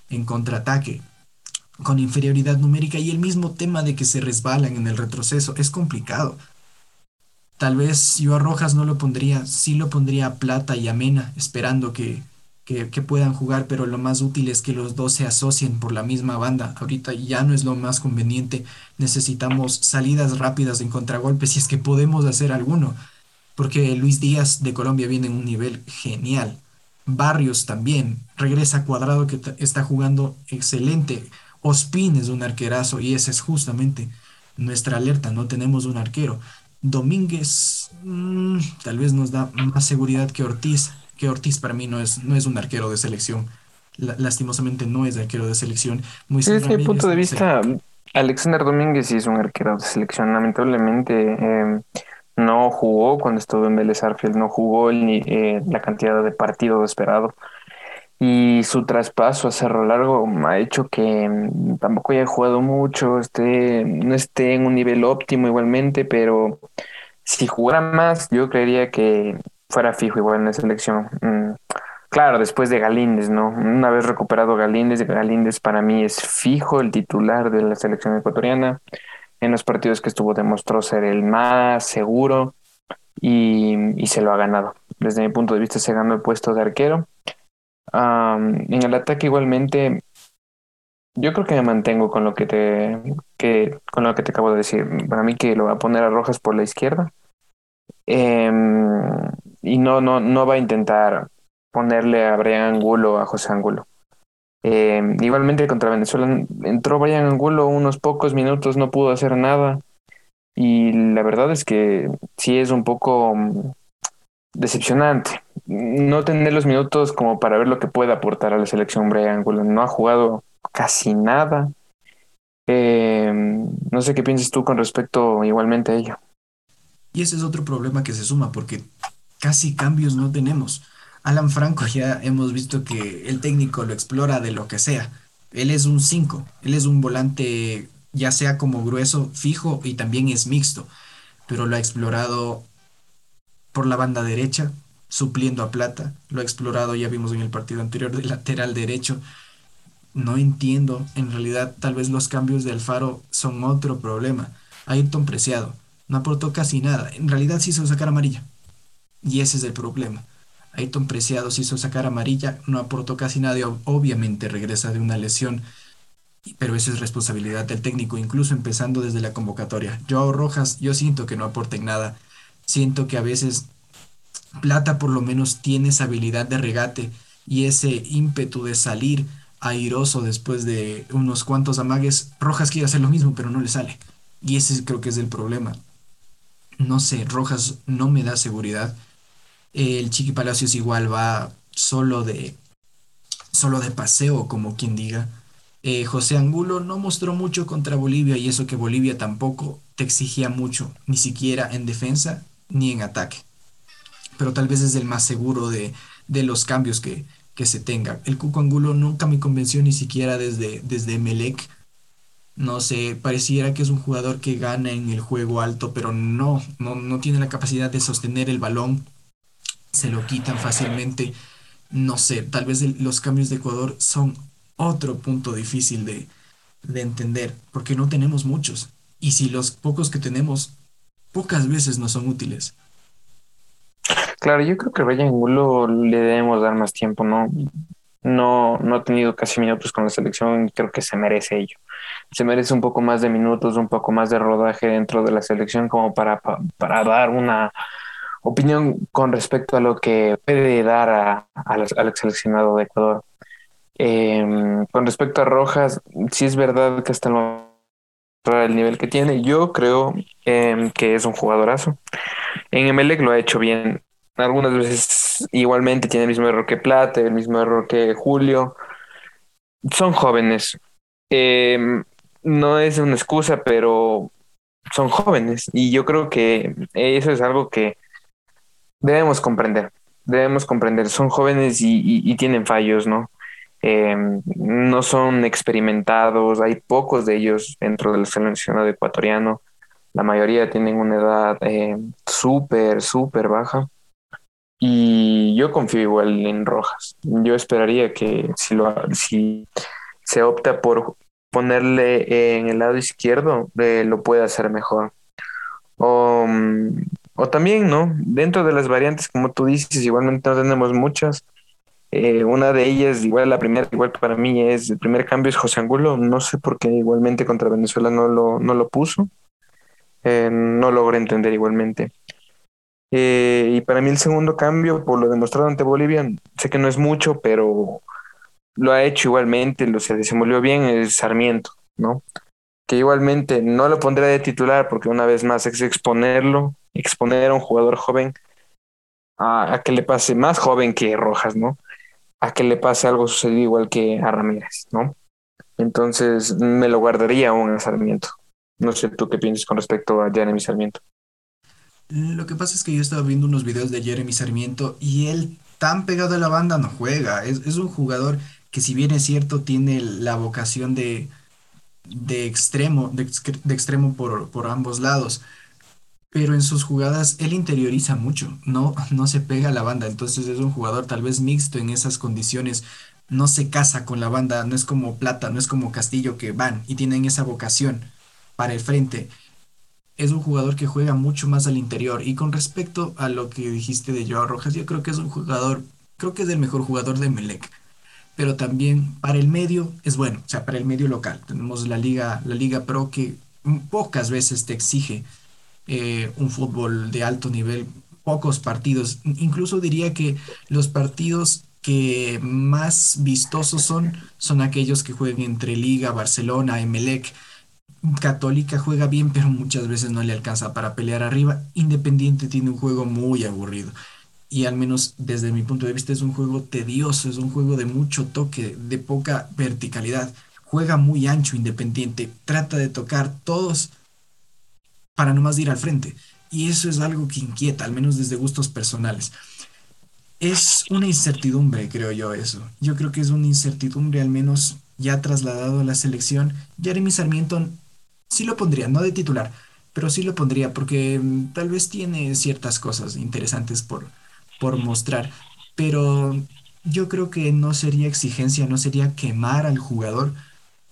en contraataque con inferioridad numérica y el mismo tema de que se resbalan en el retroceso es complicado. Tal vez yo a Rojas no lo pondría, sí lo pondría a Plata y a Mena, esperando que, que, puedan jugar, pero lo más útil es que los dos se asocien por la misma banda. Ahorita ya no es lo más conveniente. Necesitamos salidas rápidas en contragolpe si es que podemos hacer alguno. Porque Luis Díaz de Colombia viene en un nivel genial. Barrios también. Regresa Cuadrado que está jugando excelente. Ospin es un arquerazo y esa es justamente nuestra alerta. No tenemos un arquero. Domínguez mm, tal vez nos da más seguridad que Ortiz, que Ortiz para mí no es, no es un arquero de selección. lastimosamente no es arquero de selección. Muy Desde mi punto de vista, Alexander Domínguez sí es un arquero de selección. Lamentablemente em, no jugó cuando estuvo en Vélez Arfield, no jugó ni eh, la cantidad de partidos esperado. Y su traspaso a Cerro Largo ha hecho que mm, tampoco haya jugado mucho, esté, no esté en un nivel óptimo igualmente, pero si jugara más, yo creería que fuera fijo igual en la selección. Mm, claro, después de Galíndez, ¿no? Una vez recuperado Galíndez, Galíndez para mí es fijo el titular de la selección ecuatoriana. En los partidos que estuvo demostró ser el más seguro y, y se lo ha ganado. Desde mi punto de vista se ganó el puesto de arquero en el ataque igualmente, yo creo que me mantengo con lo que te, que, con lo que te acabo de decir. Para mí que lo va a poner a Rojas por la izquierda. Em, y no, no, no va a intentar ponerle a Brian Angulo a José Angulo. Em, igualmente contra Venezuela entró Brian Angulo unos pocos minutos, no pudo hacer nada. Y la verdad es que sí es un poco decepcionante. No tener los minutos como para ver lo que puede aportar a la selección Brian No ha jugado casi nada. Em, no sé qué piensas tú con respecto igualmente a ello. Y ese es otro problema que se suma porque casi cambios no tenemos. Alan Franco ya hemos visto que el técnico lo explora de lo que sea. Él es un 5, él es un volante ya sea como grueso, fijo y también es mixto, pero lo ha explorado por la banda derecha, supliendo a Plata, lo ha explorado, ya vimos en el partido anterior, de lateral derecho. No entiendo, en realidad tal vez los cambios de Alfaro son otro problema. Ayrton Preciado no aportó casi nada, en realidad se hizo sacar amarilla. Y ese es el problema. Ayrton Preciado se hizo sacar amarilla, no aportó casi nada y obviamente regresa de una lesión pero eso es responsabilidad del técnico, incluso empezando desde la convocatoria. Joao Rojas, yo siento que no aporten nada. Siento que a veces Plata por lo menos tiene esa habilidad de regate y ese ímpetu de salir airoso después de unos cuantos amagues. Rojas quiere hacer lo mismo, pero no le sale. Y ese creo que es el problema. No sé, Rojas no me da seguridad. El Chiqui Palacios igual va solo de solo de paseo, como quien diga. Eh, José Angulo no mostró mucho contra Bolivia y eso que Bolivia tampoco te exigía mucho, ni siquiera en defensa ni en ataque. Pero tal vez es el más seguro de, los cambios que, que, se tenga. El Cuco Angulo nunca me convenció ni siquiera desde, desde Melec. No sé, pareciera que es un jugador que gana en el juego alto, pero no, no, no tiene la capacidad de sostener el balón. Se lo quitan fácilmente. No sé, tal vez los cambios de Ecuador son otro punto difícil de, entender, porque no tenemos muchos. Y si los pocos que tenemos, pocas veces no son útiles. Claro, yo creo que a Ryan Angulo le debemos dar más tiempo, ¿no? No, no ha tenido casi minutos con la selección y creo que se merece ello. Se merece un poco más de minutos, un poco más de rodaje dentro de la selección como para, para dar una opinión con respecto a lo que puede dar al seleccionado de Ecuador. Em, con respecto a Rojas, sí es verdad que hasta el nivel que tiene, yo creo em, que es un jugadorazo. En Emelec lo ha hecho bien. Algunas veces igualmente tiene el mismo error que Plata, el mismo error que Julio. Son jóvenes. Em, no es una excusa, pero son jóvenes. Y yo creo que eso es algo que debemos comprender. Debemos comprender. Son jóvenes y tienen fallos, ¿no? Em, no son experimentados, hay pocos de ellos dentro del seleccionado ecuatoriano, la mayoría tienen una edad em, súper, súper baja. Y yo confío igual en Rojas. Yo esperaría que si, lo, si se opta por ponerle en el lado izquierdo, eh, lo pueda hacer mejor. O, mm, o también, ¿no? Dentro de las variantes, como tú dices, igualmente no tenemos muchas. Eh, una de ellas, igual la primera, igual para mí es, el primer cambio es José Angulo, no sé por qué igualmente contra Venezuela no lo, no lo puso, eh, no logré entender igualmente. Eh, y para mí el segundo cambio, por lo demostrado ante Bolivia, sé que no es mucho, pero lo ha hecho igualmente, lo se desenvolvió bien, es Sarmiento, ¿no? Que igualmente no lo pondré de titular porque una vez más es exponerlo, exponer a un jugador joven a, a que le pase más joven que Rojas, ¿no? A que le pase algo sucedido igual que a Ramírez, ¿no? Entonces me lo guardaría aún a Sarmiento. No sé tú qué piensas con respecto a Jeremy Sarmiento. Lo que pasa es que yo estaba viendo unos videos de Jeremy Sarmiento y él tan pegado a la banda no juega. Es, un jugador que si bien es cierto tiene la vocación de, de extremo, de, extremo por, por ambos lados pero en sus jugadas él interioriza mucho, no, no se pega a la banda, entonces es un jugador tal vez mixto en esas condiciones, no se casa con la banda, no es como Plata, no es como Castillo que van y tienen esa vocación para el frente. Es un jugador que juega mucho más al interior. Y con respecto a lo que dijiste de Joao Rojas, yo creo que es un jugador, creo que es el mejor jugador de Melec. Pero también para el medio es bueno, o sea, para el medio local. Tenemos la liga, la liga pro que pocas veces te exige eh, un fútbol de alto nivel, pocos partidos. Incluso diría que los partidos que más vistosos son son aquellos que juegan entre Liga, Barcelona, Emelec. Católica juega bien, pero muchas veces no le alcanza para pelear arriba. Independiente tiene un juego muy aburrido. Y al menos desde mi punto de vista es un juego tedioso, es un juego de mucho toque, de poca verticalidad. Juega muy ancho Independiente, trata de tocar todos para no más ir al frente. Y eso es algo que inquieta, al menos desde gustos personales. Es una incertidumbre, creo yo, eso. Yo creo que es una incertidumbre, al menos ya trasladado a la selección. Jeremy Sarmiento sí lo pondría, no de titular, pero sí lo pondría porque mm, tal vez tiene ciertas cosas interesantes por, por mostrar, pero yo creo que no sería exigencia, no sería quemar al jugador,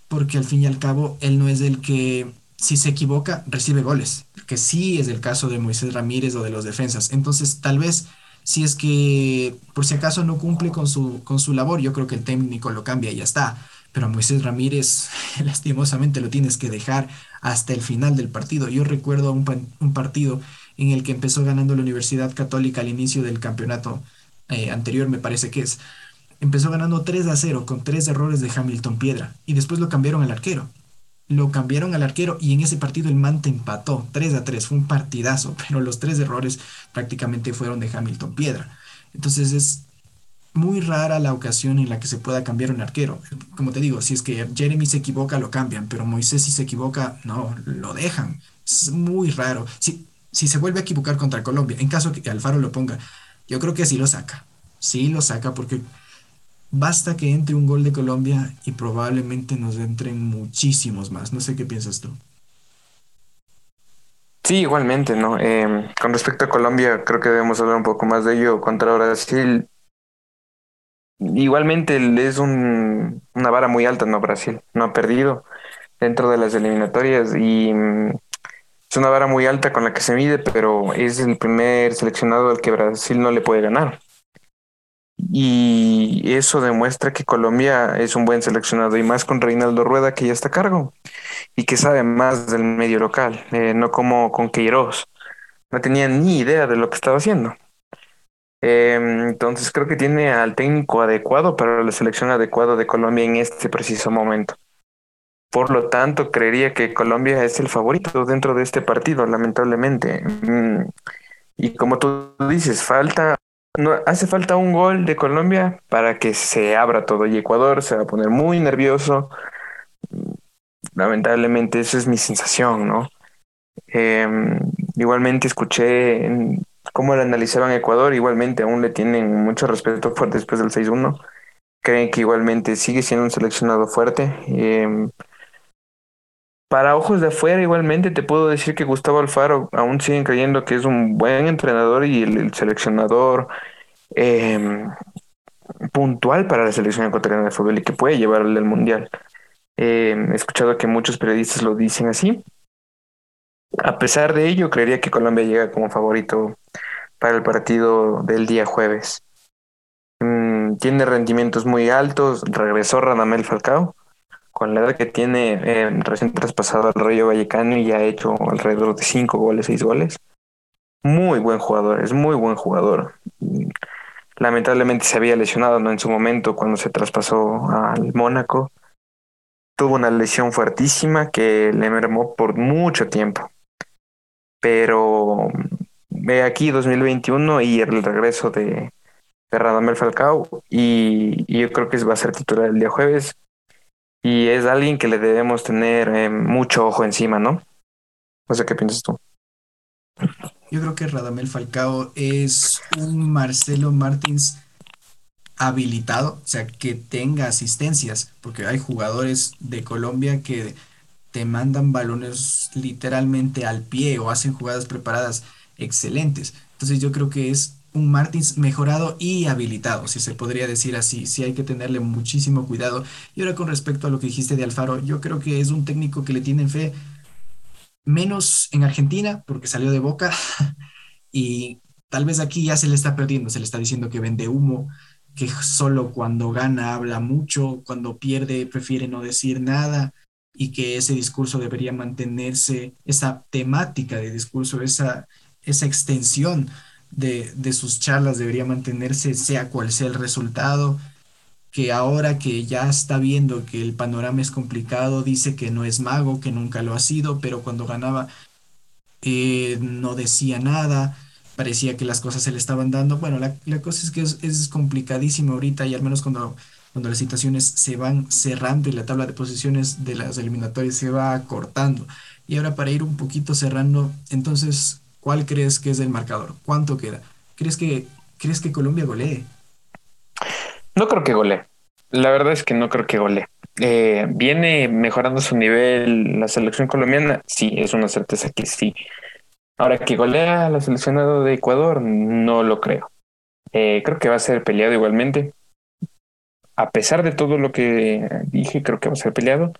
porque al fin y al cabo él no es el que si se equivoca recibe goles, que sí es el caso de Moisés Ramírez o de los defensas. Entonces, tal vez si es que por si acaso no cumple con su, con su labor, yo creo que el técnico lo cambia y ya está. Pero a Moisés Ramírez, lastimosamente, lo tienes que dejar hasta el final del partido. Yo recuerdo un, un partido en el que empezó ganando la Universidad Católica al inicio del campeonato eh, anterior, me parece que es. Empezó ganando 3 a cero con tres errores de Hamilton Piedra y después lo cambiaron al arquero. Lo cambiaron al arquero y en ese partido el Mante empató 3 a 3. Fue un partidazo, pero los tres errores prácticamente fueron de Hamilton Piedra. Entonces es muy rara la ocasión en la que se pueda cambiar un arquero. Como te digo, si es que Jeremy se equivoca, lo cambian, pero Moisés si se equivoca, no, lo dejan. Es muy raro. Si, si se vuelve a equivocar contra Colombia, en caso que Alfaro lo ponga, yo creo que sí lo saca. Sí lo saca porque basta que entre un gol de Colombia y probablemente nos entren muchísimos más. No sé qué piensas tú. Sí, igualmente, ¿no? Em, con respecto a Colombia, creo que debemos hablar un poco más de ello. Contra Brasil, igualmente es un, una vara muy alta, ¿no? Brasil no ha perdido dentro de las eliminatorias y mm, es una vara muy alta con la que se mide, pero es el primer seleccionado al que Brasil no le puede ganar. Y eso demuestra que Colombia es un buen seleccionado y más con Reinaldo Rueda que ya está a cargo y que sabe más del medio local, eh, no como con Queiroz. No tenía ni idea de lo que estaba haciendo. Eh, entonces creo que tiene al técnico adecuado para la selección adecuada de Colombia en este preciso momento. Por lo tanto, creería que Colombia es el favorito dentro de este partido, lamentablemente. Mm, Y como tú dices, falta, no, hace falta un gol de Colombia para que se abra todo y Ecuador se va a poner muy nervioso. Lamentablemente, esa es mi sensación, ¿no? Eh, igualmente escuché cómo le analizaban Ecuador, igualmente aún le tienen mucho respeto por después del 6-1. Creen que igualmente sigue siendo un seleccionado fuerte. Eh, para ojos de afuera, igualmente te puedo decir que Gustavo Alfaro aún siguen creyendo que es un buen entrenador y el, el seleccionador eh, puntual para la selección ecuatoriana de fútbol y que puede llevarle al mundial. Eh, he escuchado que muchos periodistas lo dicen así. A pesar de ello, creería que Colombia llega como favorito para el partido del día jueves. Mm, tiene rendimientos muy altos, regresó Radamel Falcao, con la edad que tiene, eh, recién traspasado al Rayo Vallecano y ya ha hecho alrededor de cinco goles, seis goles. Muy buen jugador, es muy buen jugador. Mm, Lamentablemente se había lesionado, ¿no? En su momento cuando se traspasó al Mónaco. Tuvo una lesión fuertísima que le mermó por mucho tiempo. Pero ve aquí 2021 y el regreso de, de Radamel Falcao y, y yo creo que va a ser titular el día jueves y es alguien que le debemos tener eh, mucho ojo encima, ¿no? No sé qué piensas tú. Yo creo que Radamel Falcao es un Marcelo Martins habilitado, o sea, que tenga asistencias, porque hay jugadores de Colombia que te mandan balones literalmente al pie o hacen jugadas preparadas excelentes. Entonces yo creo que es un Martins mejorado y habilitado, si se podría decir así. Sí hay que tenerle muchísimo cuidado. Y ahora con respecto a lo que dijiste de Alfaro, yo creo que es un técnico que le tienen fe menos en Argentina, porque salió de Boca, y tal vez aquí ya se le está perdiendo, se le está diciendo que vende humo, que solo cuando gana habla mucho, cuando pierde prefiere no decir nada, y que ese discurso debería mantenerse, esa temática de discurso, esa, esa extensión de, de sus charlas debería mantenerse, sea cual sea el resultado que ahora que ya está viendo que el panorama es complicado, dice que no es mago, que nunca lo ha sido, pero cuando ganaba eh, no decía nada, parecía que las cosas se le estaban dando. Bueno, la, la cosa es que es, es complicadísimo ahorita y al menos cuando, cuando las situaciones se van cerrando y la tabla de posiciones de las eliminatorias se va acortando. Y ahora para ir un poquito cerrando, entonces, ¿cuál crees que es el marcador? ¿Cuánto queda? ¿Crees que, crees que Colombia golee? No creo que golee. La verdad es que no creo que golee. Eh, ¿Viene mejorando su nivel la selección colombiana? Sí, es una certeza que sí. Ahora que golea la seleccionado de Ecuador, no lo creo. Eh, creo que va a ser peleado igualmente. A pesar de todo lo que dije, creo que va a ser peleado.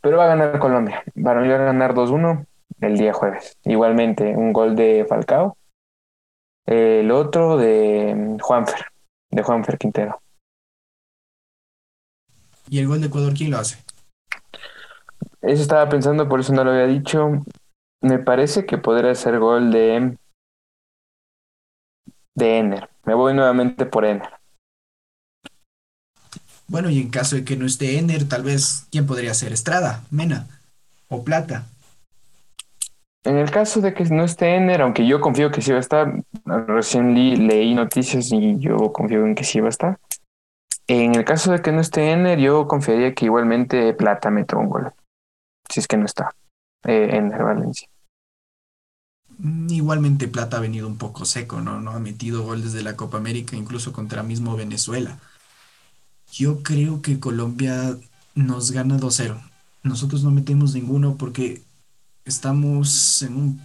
Pero va a ganar Colombia. Va a ganar 2-1 el día jueves. Igualmente, un gol de Falcao. El otro de Juanfer, de Juanfer Quintero. ¿Y el gol de Ecuador quién lo hace? Eso estaba pensando, por eso no lo había dicho. Me parece que podría ser gol de. de Ener. Me voy nuevamente por Ener. Bueno, y en caso de que no esté Ener, tal vez, ¿quién podría ser? Estrada, Mena o Plata. En el caso de que no esté Ener, aunque yo confío que sí va a estar, recién leí noticias y yo confío en que sí va a estar. En el caso de que no esté Ener, yo confiaría que igualmente Plata mete un gol. Si es que no está eh, Valencia. Mm, igualmente Plata ha venido un poco seco, ¿no? No ha metido gol desde la Copa América, incluso contra mismo Venezuela. Yo creo que Colombia nos gana 2-0. Nosotros no metemos ninguno porque estamos en un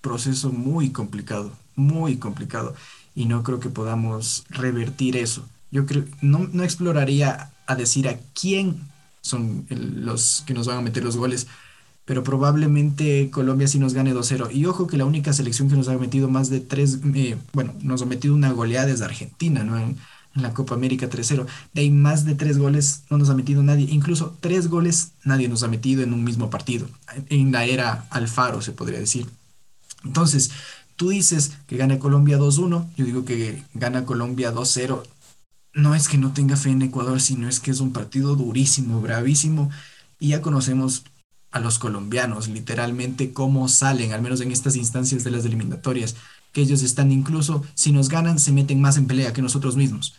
proceso muy complicado, muy complicado, y no creo que podamos revertir eso. Yo creo, no, no exploraría a decir a quién son los que nos van a meter los goles, pero probablemente Colombia sí nos gane 2-0. Y ojo que la única selección que nos ha metido más de tres, eh, bueno, nos ha metido una goleada desde Argentina, ¿no? En, la Copa América 3-0. De ahí más de tres goles no nos ha metido nadie. Incluso tres goles nadie nos ha metido en un mismo partido. En la era Alfaro, se podría decir. Entonces, tú dices que gana Colombia 2-1, yo digo que gana Colombia 2-0 no es que no tenga fe en Ecuador, sino es que es un partido durísimo, bravísimo, y ya conocemos a los colombianos, literalmente cómo salen, al menos en estas instancias de las eliminatorias, que ellos están incluso, si nos ganan, se meten más en pelea que nosotros mismos,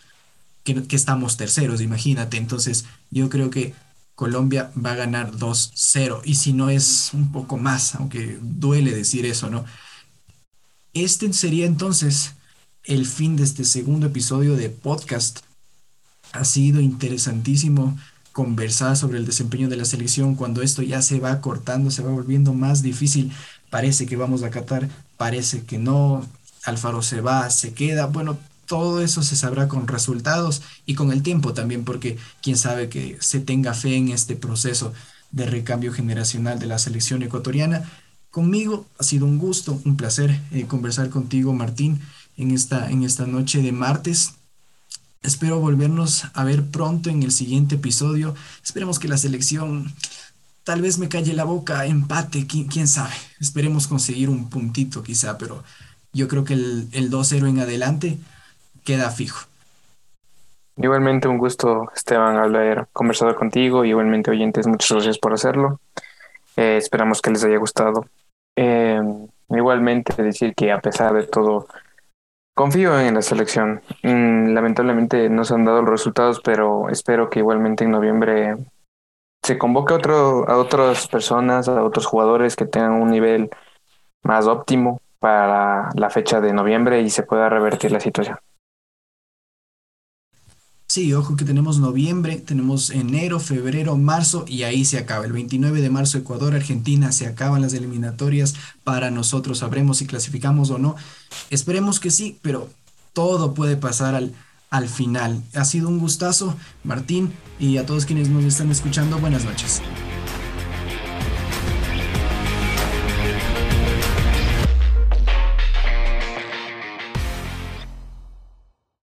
que, estamos terceros, imagínate. Entonces, yo creo que Colombia va a ganar 2-0, y si no es un poco más, aunque duele decir eso, ¿no? Este sería entonces el fin de este segundo episodio de podcast ha sido interesantísimo conversar sobre el desempeño de la selección cuando esto ya se va cortando, se va volviendo más difícil. Parece que vamos a Qatar, parece que no. Alfaro se va, se queda. Bueno, todo eso se sabrá con resultados y con el tiempo también, porque quién sabe que se tenga fe en este proceso de recambio generacional de la selección ecuatoriana. Conmigo ha sido un gusto, un placer eh, conversar contigo, Martín, en esta, en esta noche de martes. Espero volvernos a ver pronto en el siguiente episodio. Esperemos que la selección tal vez me calle la boca, empate, quién, sabe. Esperemos conseguir un puntito quizá, pero yo creo que el, el 2-0 en adelante queda fijo. Igualmente un gusto, Esteban, haber conversado contigo. Igualmente, oyentes, muchas gracias por hacerlo. Eh, esperamos que les haya gustado. Eh, igualmente decir que a pesar de todo Confío en la selección. Mm, lamentablemente no se han dado los resultados, pero espero que igualmente en noviembre se convoque a, otro, a otras personas, a otros jugadores que tengan un nivel más óptimo para la fecha de noviembre y se pueda revertir la situación. Sí, ojo que tenemos noviembre, tenemos enero, febrero, marzo y ahí se acaba. El 29 de marzo Ecuador, Argentina, se acaban las eliminatorias para nosotros. Sabremos si clasificamos o no. Esperemos que sí, pero todo puede pasar al, al final. Ha sido un gustazo, Martín, y a todos quienes nos están escuchando, buenas noches.